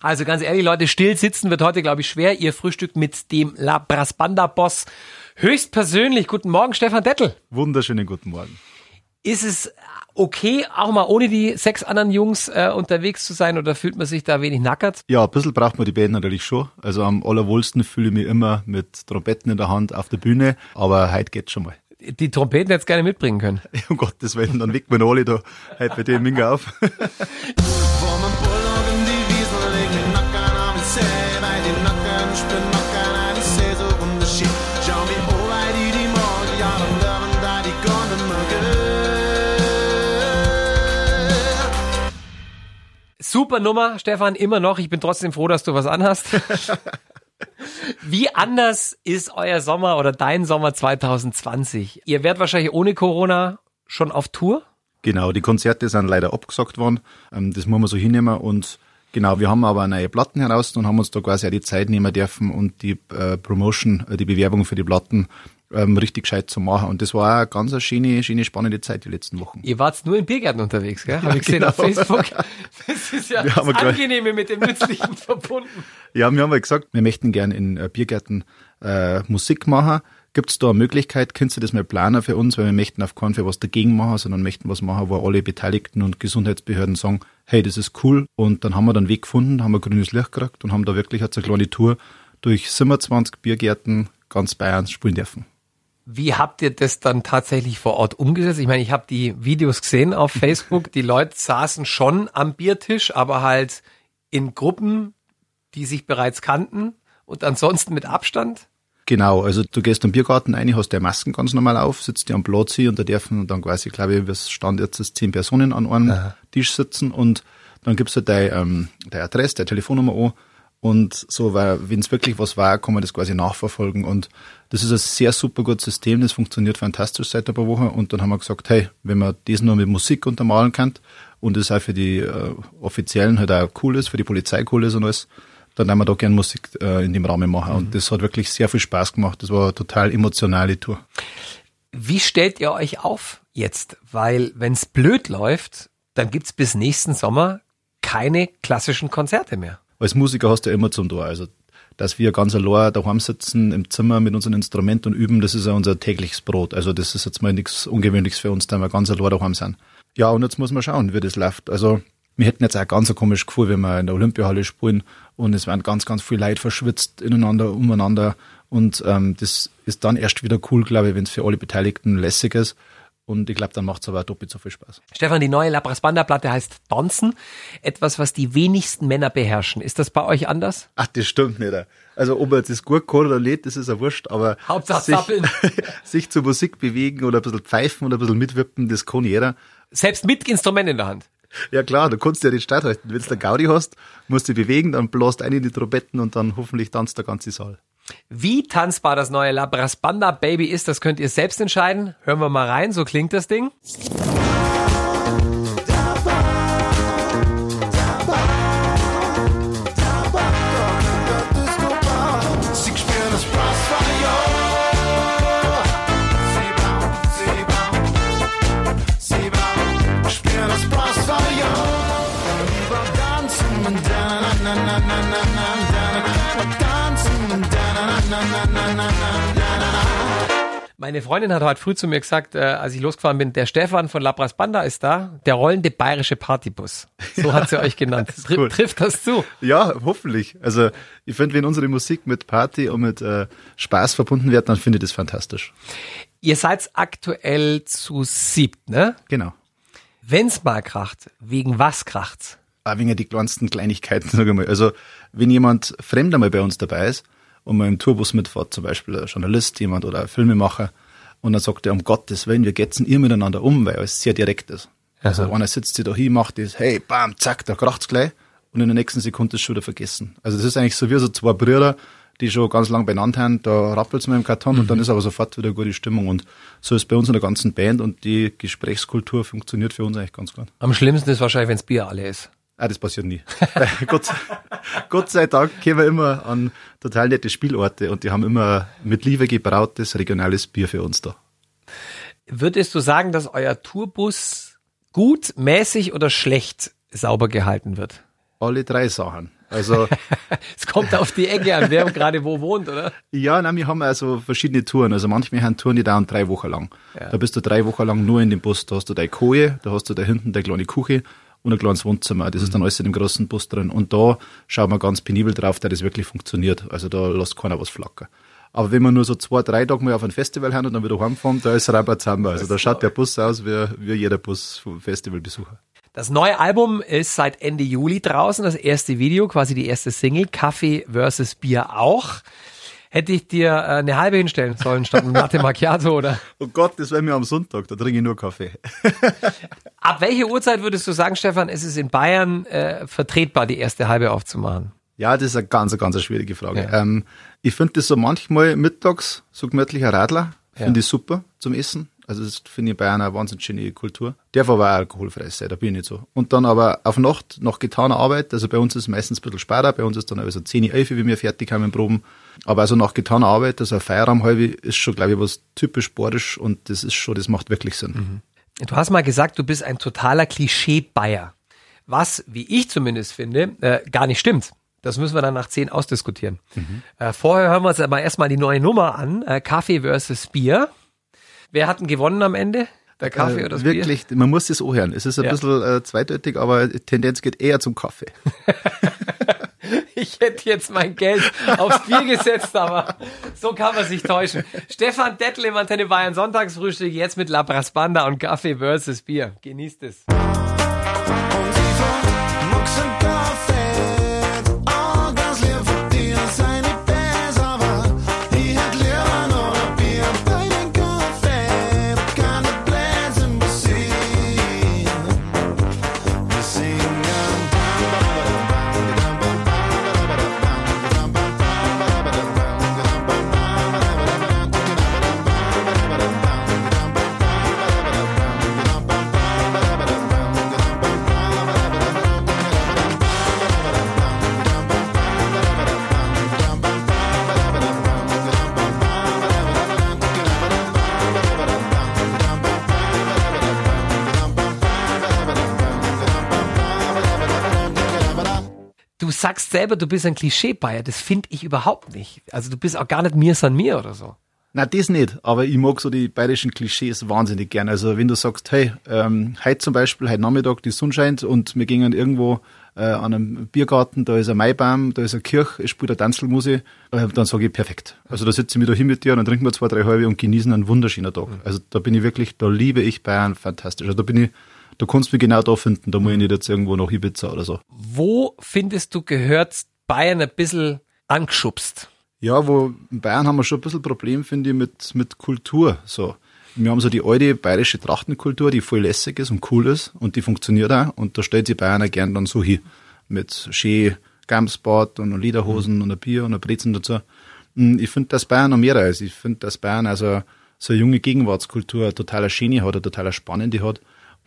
Also ganz ehrlich, Leute, still sitzen wird heute, glaube ich, schwer. Ihr frühstückt mit dem La Brasbanda-Boss höchstpersönlich. Guten Morgen, Stefan Dettel. Wunderschönen guten Morgen. Ist es okay, auch mal ohne die sechs anderen Jungs äh, unterwegs zu sein oder fühlt man sich da wenig nackert? Ja, ein bisschen braucht man die Band natürlich schon. Also am allerwohlsten fühle ich mich immer mit Trompeten in der Hand auf der Bühne, aber heute geht's schon mal. Die Trompeten jetzt gerne mitbringen können. um Gottes Willen, dann weckt man alle da heute bei dem Minga auf. Super Nummer, Stefan, immer noch. Ich bin trotzdem froh, dass du was anhast. Wie anders ist euer Sommer oder dein Sommer 2020? Ihr werdet wahrscheinlich ohne Corona schon auf Tour? Genau, die Konzerte sind leider abgesagt worden. Ähm, das muss man so hinnehmen und Genau, wir haben aber neue Platten heraus und haben uns da quasi auch die Zeit nehmen dürfen und die äh, Promotion, äh, die Bewerbung für die Platten ähm, richtig gescheit zu machen. Und das war eine ganz eine schöne, schöne, spannende Zeit die letzten Wochen. Ihr wart nur in Biergärten unterwegs, gell? Habe ja, ich gesehen genau. auf Facebook. Das ist ja das Angenehme mit dem Nützlichen verbunden. Ja, wir haben ja gesagt, wir möchten gerne in äh, Biergärten äh, Musik machen. Gibt es da eine Möglichkeit, könntest du das mal planen für uns, weil wir möchten auf keinen Fall was dagegen machen, sondern möchten was machen, wo alle Beteiligten und Gesundheitsbehörden sagen, hey, das ist cool. Und dann haben wir dann einen Weg gefunden, haben wir grünes Licht gekriegt und haben da wirklich eine kleine Tour durch 27 Biergärten ganz Bayerns spielen dürfen. Wie habt ihr das dann tatsächlich vor Ort umgesetzt? Ich meine, ich habe die Videos gesehen auf Facebook. Die Leute saßen schon am Biertisch, aber halt in Gruppen, die sich bereits kannten und ansonsten mit Abstand. Genau, also du gehst am Biergarten rein, hast der Masken ganz normal auf, sitzt dir am Platz und da dürfen dann quasi, glaube ich, was stand jetzt, ist zehn Personen an einem Aha. Tisch sitzen und dann gibst du deine, ähm, deine Adresse, deine Telefonnummer an und so, weil wenn es wirklich was war, kann man das quasi nachverfolgen und das ist ein sehr super gutes System, das funktioniert fantastisch seit ein paar Wochen und dann haben wir gesagt, hey, wenn man das nur mit Musik untermalen kann und es auch für die äh, Offiziellen halt auch cool ist, für die Polizei cool ist und alles, dann haben wir da gern Musik äh, in dem Rahmen machen. Mhm. Und das hat wirklich sehr viel Spaß gemacht. Das war eine total emotionale Tour. Wie stellt ihr euch auf jetzt? Weil wenn es blöd läuft, dann gibt's bis nächsten Sommer keine klassischen Konzerte mehr. Als Musiker hast du ja immer zum Tor. Also dass wir ganz allein daheim sitzen im Zimmer mit unseren Instrumenten und üben, das ist ja unser tägliches Brot. Also das ist jetzt mal nichts Ungewöhnliches für uns, da wir ganz allein daheim sind. Ja, und jetzt muss man schauen, wie das läuft. Also wir hätten jetzt auch ganz ein komisches Gefühl, wenn wir in der Olympiahalle spielen und es werden ganz, ganz viele Leute verschwitzt ineinander, umeinander. Und ähm, das ist dann erst wieder cool, glaube ich, wenn es für alle Beteiligten lässig ist. Und ich glaube, dann macht es aber doppelt so viel Spaß. Stefan, die neue Labras Banda Platte heißt Tanzen. Etwas, was die wenigsten Männer beherrschen. Ist das bei euch anders? Ach, das stimmt nicht. Also, ob er das gut kann oder nicht, das ist ja wurscht. Aber Hauptsache sich, sich zur Musik bewegen oder ein bisschen pfeifen oder ein bisschen mitwippen, das kann jeder. Selbst mit Instrument in der Hand. Ja klar, du kannst ja den Start halten. Wenn du der Gaudi hast, musst du dich bewegen, dann bläst ein in die Trompetten und dann hoffentlich tanzt der ganze Saal. Wie tanzbar das neue Labras Banda Baby ist, das könnt ihr selbst entscheiden. Hören wir mal rein, so klingt das Ding. Meine Freundin hat heute früh zu mir gesagt, äh, als ich losgefahren bin, der Stefan von Labras Banda ist da, der rollende bayerische Partybus. So hat sie euch genannt. Tr cool. Trifft das zu? Ja, hoffentlich. Also ich finde, wenn unsere Musik mit Party und mit äh, Spaß verbunden wird, dann finde ich das fantastisch. Ihr seid aktuell zu siebt, ne? Genau. Wenn's mal kracht, wegen was kracht's? Ah, wegen die kleinsten Kleinigkeiten, sage ich mal. Also wenn jemand Fremder mal bei uns dabei ist, und man im Tourbus mitfährt, zum Beispiel ein Journalist, jemand oder ein Filmemacher, und dann sagt er, um Gottes Willen, wir getzen ihr miteinander um, weil es sehr direkt ist. Also Aha. einer sitzt sich da hin, macht das, hey, bam, zack, da kracht's gleich, und in der nächsten Sekunde ist es schon wieder vergessen. Also das ist eigentlich so wie so zwei Brüder, die schon ganz lang benannt haben, da rappelt's mir im Karton mhm. und dann ist aber sofort wieder gute Stimmung und so ist bei uns in der ganzen Band und die Gesprächskultur funktioniert für uns eigentlich ganz gut. Am schlimmsten ist wahrscheinlich, wenns Bier alle ist. Ah, das passiert nie. Gott, Gott sei Dank gehen wir immer an total nette Spielorte und die haben immer mit Liebe gebrautes regionales Bier für uns da. Würdest du sagen, dass euer Tourbus gut, mäßig oder schlecht sauber gehalten wird? Alle drei Sachen. Also es kommt auf die Ecke an, wer gerade wo wohnt, oder? Ja, nein, wir haben also verschiedene Touren. Also manchmal haben Touren, die dauern drei Wochen lang. Ja. Da bist du drei Wochen lang nur in dem Bus. Da hast du deine Koje, da hast du da hinten deine kleine Küche und ein kleines Wohnzimmer. Das mhm. ist dann alles in dem großen Bus drin. Und da schauen wir ganz penibel drauf, dass das wirklich funktioniert. Also da lässt keiner was flackern. Aber wenn wir nur so zwei, drei Tage mal auf ein Festival haben und dann wieder heimfahren, da ist Rambazamba. Also da schaut der Bus aus wie, wie jeder Bus vom Festivalbesucher. Das neue Album ist seit Ende Juli draußen, das erste Video, quasi die erste Single, Kaffee versus Bier auch. Hätte ich dir äh, eine halbe hinstellen sollen statt ein Latte Macchiato oder? Oh Gott, das wäre mir am Sonntag, da trinke ich nur Kaffee. Ab welche Uhrzeit würdest du sagen, Stefan, ist es in Bayern äh, vertretbar, die erste halbe aufzumachen? Ja, das ist eine ganz, ganz schwierige Frage. Ja. Ähm, ich finde das so manchmal mittags, so gemütlicher Radler, finde ja. ich super zum Essen. Also das finde ich in Bayern eine wahnsinnig schöne Kultur. Darf aber auch alkoholfrei sein, da bin ich nicht so. Und dann aber auf Nacht, nach getaner Arbeit, also bei uns ist es meistens ein bisschen später, bei uns ist dann also 10, 11, wie wir fertig haben im Proben. Aber also nach getaner Arbeit, also ein Feierabend halb, ist schon, glaube ich, was typisch sportisch und das ist schon, das macht wirklich Sinn. Mhm. Du hast mal gesagt, du bist ein totaler Klischee-Bayer. Was, wie ich zumindest finde, äh, gar nicht stimmt. Das müssen wir dann nach 10 ausdiskutieren. Mhm. Äh, vorher hören wir uns aber erstmal die neue Nummer an. Äh, Kaffee versus Bier. Wer hat denn gewonnen am Ende? Der Kaffee äh, oder das Wirklich, Bier? man muss das hören. Es ist ein ja. bisschen äh, zweideutig, aber die Tendenz geht eher zum Kaffee. ich hätte jetzt mein Geld aufs Bier gesetzt, aber so kann man sich täuschen. Stefan Dettel im Antenne Bayern Sonntagsfrühstück, jetzt mit La Brasbanda und Kaffee versus Bier. Genießt es. Selber, du bist ein Klischee-Bayer. Das finde ich überhaupt nicht. Also du bist auch gar nicht mir san mir oder so. Na, das nicht, aber ich mag so die bayerischen Klischees wahnsinnig gern. Also wenn du sagst, hey, ähm, heute zum Beispiel, heute Nachmittag, die Sonne scheint und wir gingen irgendwo äh, an einem Biergarten, da ist ein Maibaum, da ist eine Kirche, es spielt eine Tanzelmusik, äh, dann sage ich perfekt. Also da sitze ich wieder hin mit dir und dann trinken wir zwei, drei halbe und genießen einen wunderschönen Tag. Mhm. Also da bin ich wirklich, da liebe ich Bayern fantastisch. Also da bin ich da kannst du mich genau da finden, da muss ich nicht jetzt irgendwo nach Ibiza oder so. Wo findest du gehört Bayern ein bisschen angeschubst? Ja, wo in Bayern haben wir schon ein bisschen Problem, finde ich, mit, mit Kultur, so. Wir haben so die alte bayerische Trachtenkultur, die voll lässig ist und cool ist und die funktioniert auch und da stellt sich Bayern auch gern dann so hin. Mit schön Gamsbad und Lederhosen mhm. und ein Bier und ein Brezen dazu. Hm, ich finde, dass Bayern noch mehr ist. Ich finde, dass Bayern also so eine junge Gegenwartskultur eine totaler Schöne hat, eine totaler spannende hat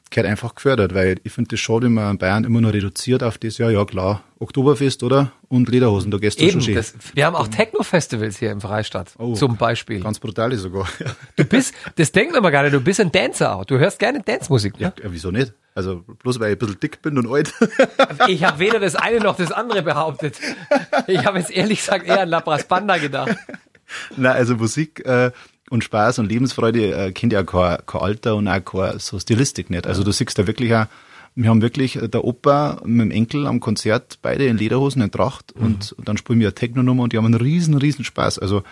gehört einfach gefördert, weil ich finde das schade, wenn man Bayern immer nur reduziert auf das, ja, ja klar, Oktoberfest, oder? Und Lederhosen, da gehst du Eben, schon schön. Das, wir haben auch Techno-Festivals hier im Freistadt, oh, zum Beispiel. Ganz brutal sogar. Du bist, das denkt man gar nicht, du bist ein Dancer auch. Du hörst gerne Dance-Musik, ja, ja, wieso nicht? Also bloß weil ich ein bisschen dick bin und alt. Ich habe weder das eine noch das andere behauptet. Ich habe jetzt ehrlich gesagt eher an Labras Banda gedacht. Na, also Musik äh, und Spaß und Lebensfreude äh, kennt ja kein, kein Alter und auch keine so Stilistik nicht. Also du siehst da wirklich auch, wir haben wirklich äh, der Opa mit dem Enkel am Konzert, beide in Lederhosen, in Tracht mhm. und, und, dann spielen wir eine Techno-Nummer und die haben einen riesen, riesen Spaß. Also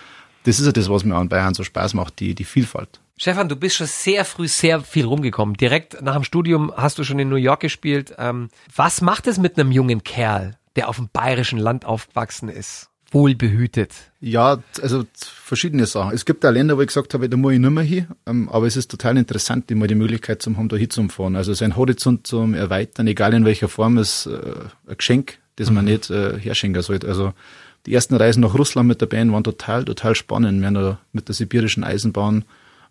das ist ja das, was mir an Bayern so Spaß macht, die, die Vielfalt. Stefan, du bist schon sehr früh sehr viel rumgekommen. Direkt nach dem Studium hast du schon in New York gespielt. Ähm, was macht es mit einem jungen Kerl, der auf dem bayerischen Land aufgewachsen ist? Wohlbehütet? Ja, also verschiedene Sachen. Es gibt auch Länder, wo ich gesagt habe, da muss ich nicht mehr hin, ähm, aber es ist total interessant, immer die Möglichkeit zu haben, da hinzufahren. Also sein Horizont zum Erweitern, egal in welcher Form, ist äh, ein Geschenk, das man mhm. nicht äh, herschenken sollte. Also die ersten Reisen nach Russland mit der Band waren total, total spannend. Wir haben da mit der sibirischen Eisenbahn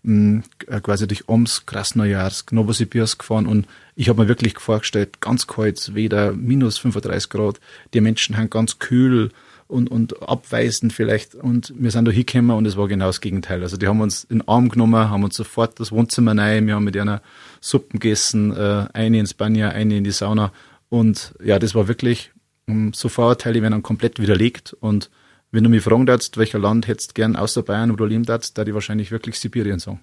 mh, äh, quasi durch Omsk, Krasnojarsk, Novosibirsk gefahren und ich habe mir wirklich vorgestellt, ganz kalt, weder minus 35 Grad, die Menschen haben ganz kühl, und, und abweisend vielleicht. Und wir sind da hingekommen und es war genau das Gegenteil. Also die haben uns in den Arm genommen, haben uns sofort das Wohnzimmer rein, wir haben mit einer Suppen gegessen, äh, eine ins Banja, eine in die Sauna. Und ja, das war wirklich um, so Vorurteile werden dann komplett widerlegt und wenn du mich fragen darfst, welcher Land hättest gern außer Bayern oder lieben darfst, da die wahrscheinlich wirklich Sibirien sagen.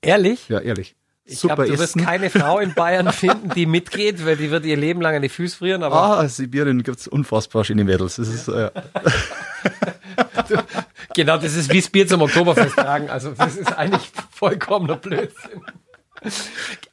Ehrlich? Ja, ehrlich. Ich glaube, du wirst keine Frau in Bayern finden, die mitgeht, weil die wird ihr Leben lang an die Füße frieren. Aber ah, Sibirien gibt's unfassbar schöne Mädels. Das ist, äh, genau, das ist wie das Bier zum Oktoberfest tragen. Also das ist eigentlich vollkommener Blödsinn.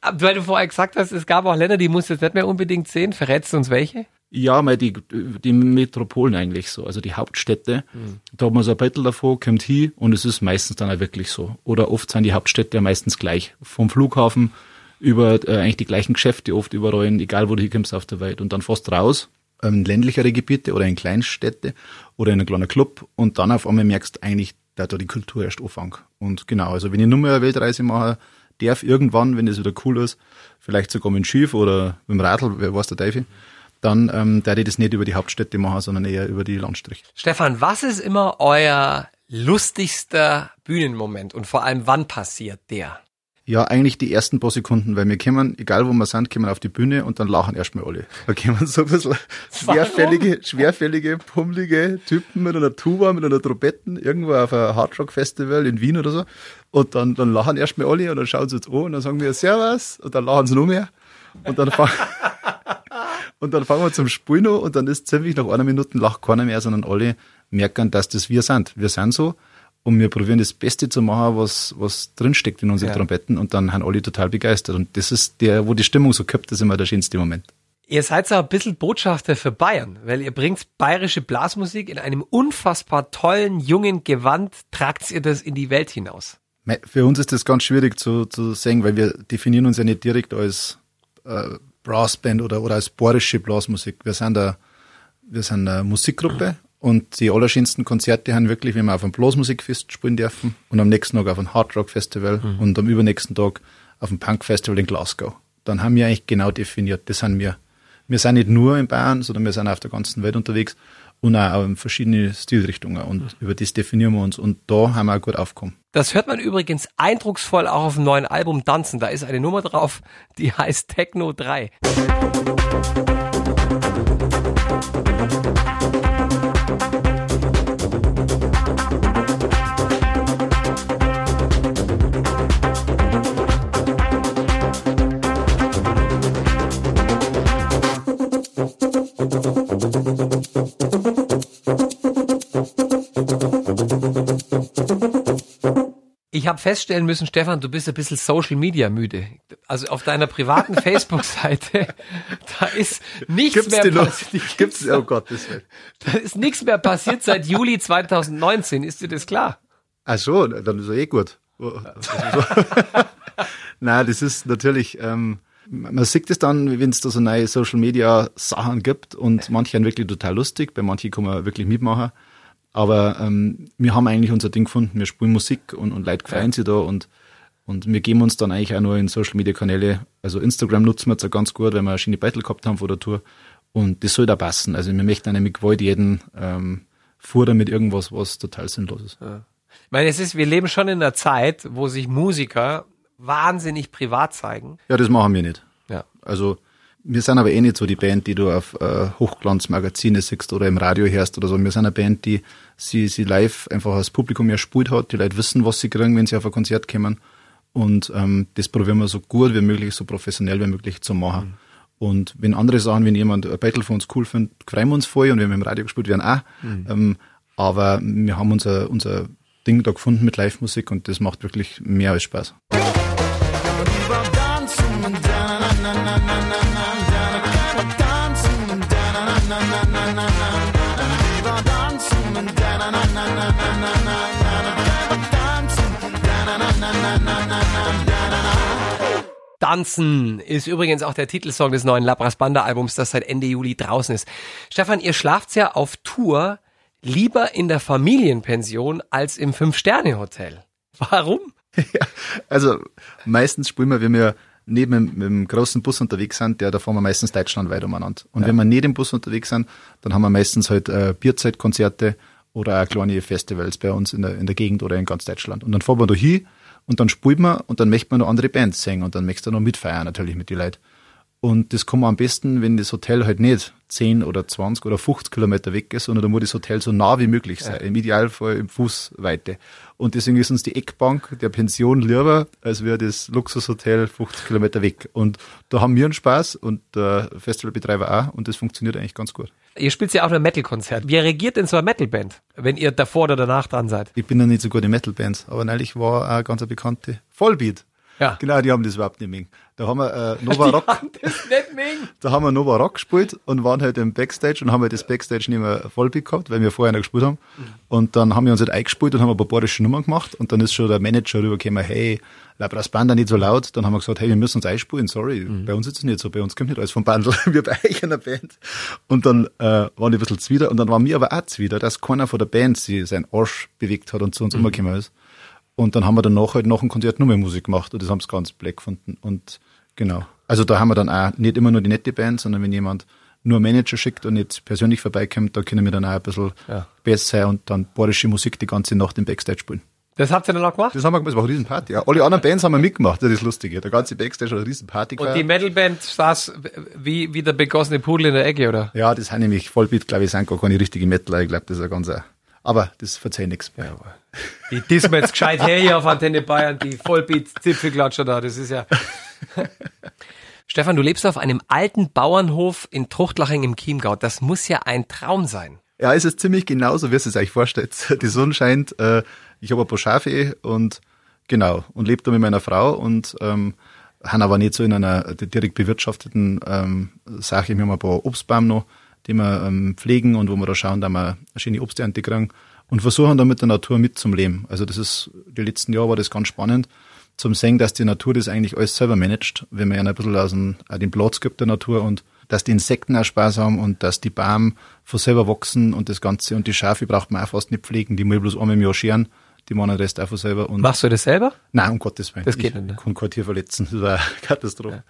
Weil du vorher gesagt hast, es gab auch Länder, die musst du jetzt nicht mehr unbedingt sehen. Verrätst du uns welche? Ja, mal die, die Metropolen eigentlich so, also die Hauptstädte. Mhm. Da hat man so ein Bettel davor, kommt hin und es ist meistens dann auch wirklich so. Oder oft sind die Hauptstädte ja meistens gleich. Vom Flughafen über äh, eigentlich die gleichen Geschäfte oft überall, egal wo du hinkommst auf der Welt. Und dann fast raus, ähm, ländlichere Gebiete oder in Kleinstädte oder in einem kleinen Club und dann auf einmal merkst du eigentlich, da da die Kultur erst anfängt. Und genau, also wenn ich nur mehr eine Weltreise mache, darf irgendwann, wenn es wieder cool ist, vielleicht sogar mit dem Schiff oder mit dem Radl, wer weiß der Teufel, dann ähm, da ich das nicht über die Hauptstädte machen, sondern eher über die Landstriche. Stefan, was ist immer euer lustigster Bühnenmoment und vor allem wann passiert der? Ja, eigentlich die ersten paar Sekunden, weil wir kommen, egal wo wir sind, kommen auf die Bühne und dann lachen erstmal alle. Da kommen so ein bisschen schwerfällige, schwerfällige, pummelige Typen mit einer Tuba, mit einer Trompetten, irgendwo auf einem Hardrock-Festival in Wien oder so. Und dann, dann lachen erstmal alle und dann schauen sie uns an und dann sagen wir Servus und dann lachen sie noch mehr. Und dann fangen, und dann fangen wir zum Spielen an und dann ist ziemlich nach einer Minute lacht keiner mehr, sondern alle merken, dass das wir sind. Wir sind so und wir probieren das Beste zu machen, was, was drinsteckt in unseren ja. Trompeten und dann haben alle total begeistert. Und das ist der, wo die Stimmung so kippt, das ist immer der schönste Moment. Ihr seid so ein bisschen Botschafter für Bayern, weil ihr bringt bayerische Blasmusik in einem unfassbar tollen, jungen Gewand, tragt ihr das in die Welt hinaus. Für uns ist das ganz schwierig zu, zu sehen, weil wir definieren uns ja nicht direkt als äh, Brassband oder, oder als bayerische Blasmusik. Wir sind eine, wir sind eine Musikgruppe und die allerschönsten Konzerte haben wirklich, wenn wir auf einem Blasmusikfest spielen dürfen und am nächsten Tag auf einem Hardrock Festival mhm. und am übernächsten Tag auf einem Punk Festival in Glasgow. Dann haben wir eigentlich genau definiert, das sind wir. Wir sind nicht nur in Bayern, sondern wir sind auf der ganzen Welt unterwegs und auch in verschiedene Stilrichtungen und mhm. über das definieren wir uns und da haben wir auch gut aufgekommen. Das hört man übrigens eindrucksvoll auch auf dem neuen Album Tanzen. Da ist eine Nummer drauf, die heißt Techno 3. Ich habe feststellen müssen, Stefan, du bist ein bisschen Social Media müde. Also auf deiner privaten Facebook-Seite, da ist nichts Gibt's mehr passiert. Gibt's, oh Gott, das Da ist nichts mehr passiert seit Juli 2019. Ist dir das klar? Ach so, dann ist er eh gut. Nein, das ist natürlich, ähm, man sieht es dann, wenn es da so neue Social Media Sachen gibt und manche sind wirklich total lustig, bei manchen kann man wirklich mitmachen. Aber ähm, wir haben eigentlich unser Ding gefunden, wir spielen Musik und, und Leute gefallen sich da und, und wir geben uns dann eigentlich auch nur in Social Media Kanäle. Also Instagram nutzen wir jetzt auch ganz gut, weil wir eine schöne Battle gehabt haben vor der Tour. Und das soll da passen. Also wir möchten auch mit Gewalt jeden ähm, fordern mit irgendwas, was total sinnlos ist. Ja. Ich meine, es ist, wir leben schon in einer Zeit, wo sich Musiker wahnsinnig privat zeigen. Ja, das machen wir nicht. Ja. Also wir sind aber eh nicht so die Band, die du auf äh, Hochglanzmagazine siehst oder im Radio hörst oder so. Wir sind eine Band, die sie, sie live einfach als Publikum erspult hat. Die Leute wissen, was sie kriegen, wenn sie auf ein Konzert kommen. Und ähm, das probieren wir so gut wie möglich, so professionell wie möglich zu machen. Mhm. Und wenn andere sagen, wenn jemand ein Battle von uns cool findet, freuen wir uns voll und wenn wir im Radio gespielt werden auch. Mhm. Ähm, aber wir haben unser, unser Ding da gefunden mit Live-Musik und das macht wirklich mehr als Spaß. Tanzen ist übrigens auch der Titelsong des neuen Labras Banda Albums, das seit Ende Juli draußen ist. Stefan, ihr schlaft ja auf Tour lieber in der Familienpension als im Fünf-Sterne-Hotel. Warum? Ja, also meistens spielen wir, wenn wir neben dem, dem großen Bus unterwegs sind, der, da fahren wir meistens deutschlandweit umeinander. Und ja. wenn wir nicht im Bus unterwegs sind, dann haben wir meistens halt äh, Bierzeitkonzerte oder auch kleine Festivals bei uns in der, in der Gegend oder in ganz Deutschland. Und dann fahren wir da hin und dann spielt man und dann möchte man noch andere Bands singen und dann möchtest du noch mitfeiern natürlich mit den Leuten. Und das kann man am besten, wenn das Hotel halt nicht 10 oder 20 oder 50 Kilometer weg ist, sondern da muss das Hotel so nah wie möglich sein. Ja. Im Idealfall im Fußweite. Und deswegen ist uns die Eckbank der Pension lieber, als wäre das Luxushotel 50 Kilometer weg. Und da haben wir einen Spaß und der Festivalbetreiber auch und das funktioniert eigentlich ganz gut. Ihr spielt ja auch ein Metal-Konzert. Wie reagiert denn so eine Metal-Band, wenn ihr davor oder danach dran seid? Ich bin ja nicht so gut in Metal-Bands, aber neulich war auch ganz eine bekannte Vollbeat. Ja. Genau, die haben das überhaupt nicht mehr. Da haben wir äh, Nova Rock. da haben wir Nova Rock gespielt und waren halt im Backstage und haben halt das Backstage nicht mehr voll gehabt, weil wir vorher noch gespielt haben. Mhm. Und dann haben wir uns halt eingespielt und haben ein paar bayerische Nummern gemacht und dann ist schon der Manager rübergekommen, hey, Labras Banda nicht so laut. Dann haben wir gesagt, hey, wir müssen uns einspielen, sorry, mhm. bei uns ist es nicht so, bei uns kommt nicht alles vom Bandel, wir bei euch in der Band. Und dann äh, waren die ein bisschen zwider und dann waren wir aber auch zwider, dass keiner von der Band sich seinen Arsch bewegt hat und zu uns mhm. umgekommen ist. Und dann haben wir danach halt nach dem Konzert nur mehr Musik gemacht und das haben sie ganz black gefunden. Und genau. Also da haben wir dann auch nicht immer nur die nette Band, sondern wenn jemand nur Manager schickt und nicht persönlich vorbeikommt, da können wir dann auch ein bisschen ja. besser sein und dann bayerische Musik die ganze Nacht im Backstage spielen. Das habt ihr dann auch gemacht? Das haben wir gemacht, das war eine Riesenparty. Ja. Alle anderen Bands haben wir mitgemacht, das ist lustig. Der ganze Backstage hat eine Riesenparty Und die Metalband saß wie, wie der begossene Pudel in der Ecke, oder? Ja, das sind nämlich Vollbeat, glaube ich, sind gar keine richtige Metaler. Ich glaube, das ist ein ganzer aber das verzeiht nichts mehr. Ja, die dissen wir jetzt gescheit her hier auf Antenne Bayern, die Vollbeat-Zipfelklatscher da, das ist ja. Stefan, du lebst auf einem alten Bauernhof in Truchtlaching im Chiemgau. Das muss ja ein Traum sein. Ja, es ist ziemlich genauso, wie es sich eigentlich vorstellt. Die Sonne scheint, äh, ich habe ein paar Schafe und genau, und lebe da mit meiner Frau und ähm, haben aber nicht so in einer direkt bewirtschafteten ähm, Sache. Wir haben ein paar Obstbaum noch die wir ähm, pflegen und wo wir da schauen, dass wir eine schöne Obsternte kriegen und versuchen da mit der Natur mitzuleben. Also das ist, die letzten Jahre war das ganz spannend, zum sehen, dass die Natur das eigentlich alles selber managt, wenn man ja ein bisschen aus dem, auch den Platz gibt der Natur und dass die Insekten auch Spaß haben und dass die Bäume von selber wachsen und das Ganze und die Schafe braucht man auch fast nicht pflegen, die muss bloß einmal im Jahr scheren die machen den Rest einfach selber. Und Machst du das selber? Nein, um Gottes Willen. Das geht nicht. Ne? Ich kann kein Tier verletzen, das war eine Katastrophe. Ja.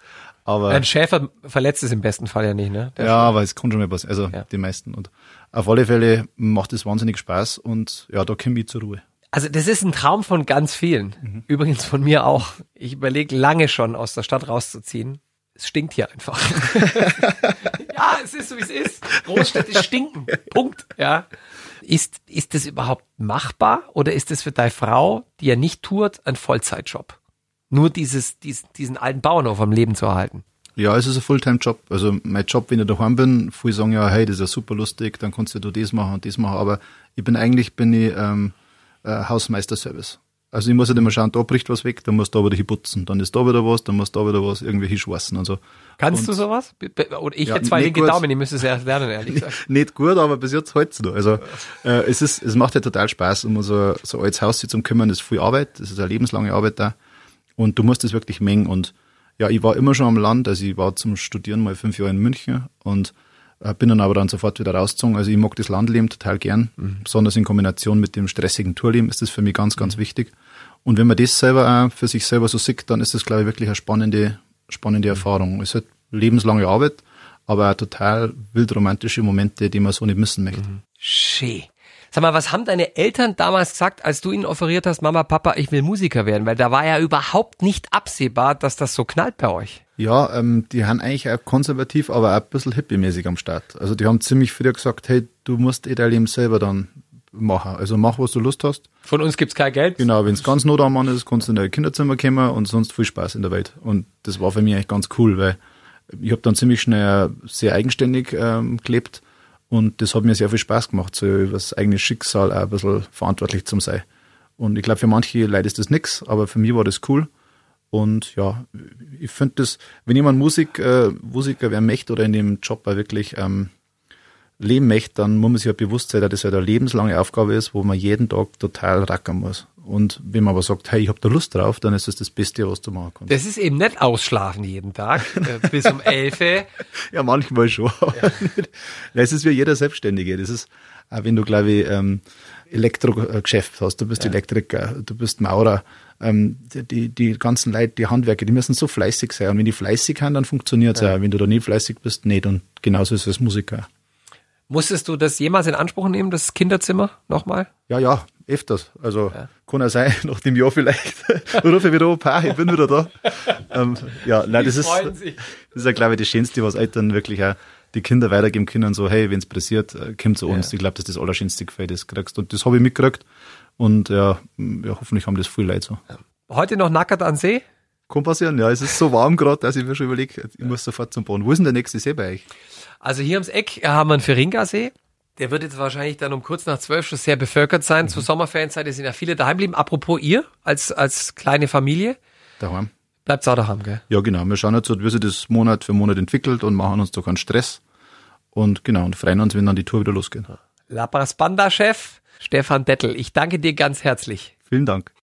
Aber ein Schäfer verletzt es im besten Fall ja nicht, ne? Der ja, aber es kann schon mal passieren. Also ja. die meisten. Und auf alle Fälle macht es wahnsinnig Spaß und ja, da komme ich zur Ruhe. Also das ist ein Traum von ganz vielen. Mhm. Übrigens von mir auch. Ich überlege lange schon, aus der Stadt rauszuziehen. Es stinkt hier einfach. ja, es ist so wie es ist. Großstädte stinken. Punkt. Ja. Ist, ist das überhaupt machbar oder ist das für deine Frau, die ja nicht tut, ein Vollzeitjob? Nur dieses, diesen, diesen alten Bauernhof am Leben zu erhalten. Ja, es ist ein Fulltime-Job. Also mein Job, wenn ich daheim bin, viele sagen ja, hey, das ist ja super lustig, dann kannst du das machen und das machen. Aber ich bin eigentlich, bin ich ähm, äh, Hausmeister-Service. Also ich muss halt immer schauen, da bricht was weg, dann muss da wieder hinputzen, dann ist da wieder was, dann muss da wieder was irgendwie hinschweißen und so. Kannst und, du sowas? Oder ich ja, hätte zwei linke Daumen, ich müsste es erst lernen, ehrlich gesagt. Nicht gut, aber bis jetzt halt noch. Also äh, es ist, es macht ja total Spaß, um so, so als Haus zu kümmern, das ist viel Arbeit, das ist eine lebenslange Arbeit da. Und du musst es wirklich mengen. Und ja, ich war immer schon am Land, also ich war zum Studieren mal fünf Jahre in München und äh, bin dann aber dann sofort wieder rausgezogen. Also ich mag das Landleben total gern, mhm. besonders in Kombination mit dem stressigen Tourleben ist das für mich ganz, ganz wichtig. Und wenn man das selber auch für sich selber so sieht, dann ist das, glaube ich, wirklich eine spannende, spannende mhm. Erfahrung. Es ist halt lebenslange Arbeit, aber auch total wildromantische Momente, die man so nicht missen möchte. Mhm. Schön. Sag mal, was haben deine Eltern damals gesagt, als du ihnen offeriert hast, Mama, Papa, ich will Musiker werden? Weil da war ja überhaupt nicht absehbar, dass das so knallt bei euch. Ja, ähm, die haben eigentlich auch konservativ, aber auch ein bisschen hippie-mäßig am Start. Also die haben ziemlich früh gesagt, hey, du musst eh dein Leben selber dann machen. Also mach, was du Lust hast. Von uns gibt's kein Geld. Genau, wenn's ganz not am Mann ist, kannst du in dein Kinderzimmer kommen und sonst viel Spaß in der Welt. Und das war für mich eigentlich ganz cool, weil ich habe dann ziemlich schnell sehr eigenständig ähm, gelebt und das hat mir sehr viel Spaß gemacht, so über das eigene Schicksal auch ein bisschen verantwortlich zu sein. Und ich glaube, für manche Leute ist das nix, aber für mich war das cool. Und ja, ich finde das, wenn jemand Musik, äh, Musiker werden möchte oder in dem Job auch wirklich ähm, leben möchte, dann muss man sich ja bewusst sein, dass das halt eine lebenslange Aufgabe ist, wo man jeden Tag total rackern muss. Und wenn man aber sagt, hey, ich habe da Lust drauf, dann ist das das Beste, was du machen kannst. Das ist eben nicht ausschlafen jeden Tag äh, bis um elf. ja, manchmal schon. Ja. Das ist wie jeder Selbstständige. Das ist, auch wenn du, glaube ich, ähm, Elektrogeschäft hast, du bist ja. Elektriker, du bist Maurer, ähm, die, die ganzen Leute, die Handwerker, die müssen so fleißig sein. Und wenn die fleißig sind, dann funktioniert es ja. auch. Wenn du da nie fleißig bist, nicht. Und genauso ist es als Musiker. Musstest du das jemals in Anspruch nehmen, das Kinderzimmer nochmal? Ja, ja, öfters. Also ja. kann ja sein, nach dem Jahr vielleicht. rufe ich wieder Opa, ich bin wieder da. ähm, ja, nein, das ist, das ist ja, glaube ich, das Schönste, was Eltern wirklich auch die Kinder weitergeben können, so, hey, wenn es passiert, äh, kommt zu uns. Ja. Ich glaube, das ist das Allerschönste Gefühl, das kriegst. Und das habe ich mitgekriegt. Und ja, ja, hoffentlich haben das viele Leute so. Heute noch nackert an See? Kann passieren, ja. Es ist so warm gerade, dass ich mir schon überlege, ich muss sofort zum Boden. Wo ist denn der nächste See bei euch? Also hier ums Eck haben wir einen Feringa-See. Der wird jetzt wahrscheinlich dann um kurz nach zwölf schon sehr bevölkert sein. Mhm. Zur Sommerferienzeit sind ja viele daheim geblieben. Apropos ihr, als, als kleine Familie. Daheim. Bleibt auch daheim, gell? Ja, genau. Wir schauen jetzt, wie sich das Monat für Monat entwickelt und machen uns da keinen Stress. Und genau, und freuen uns, wenn dann die Tour wieder losgeht. La Banda-Chef Stefan Dettel, ich danke dir ganz herzlich. Vielen Dank.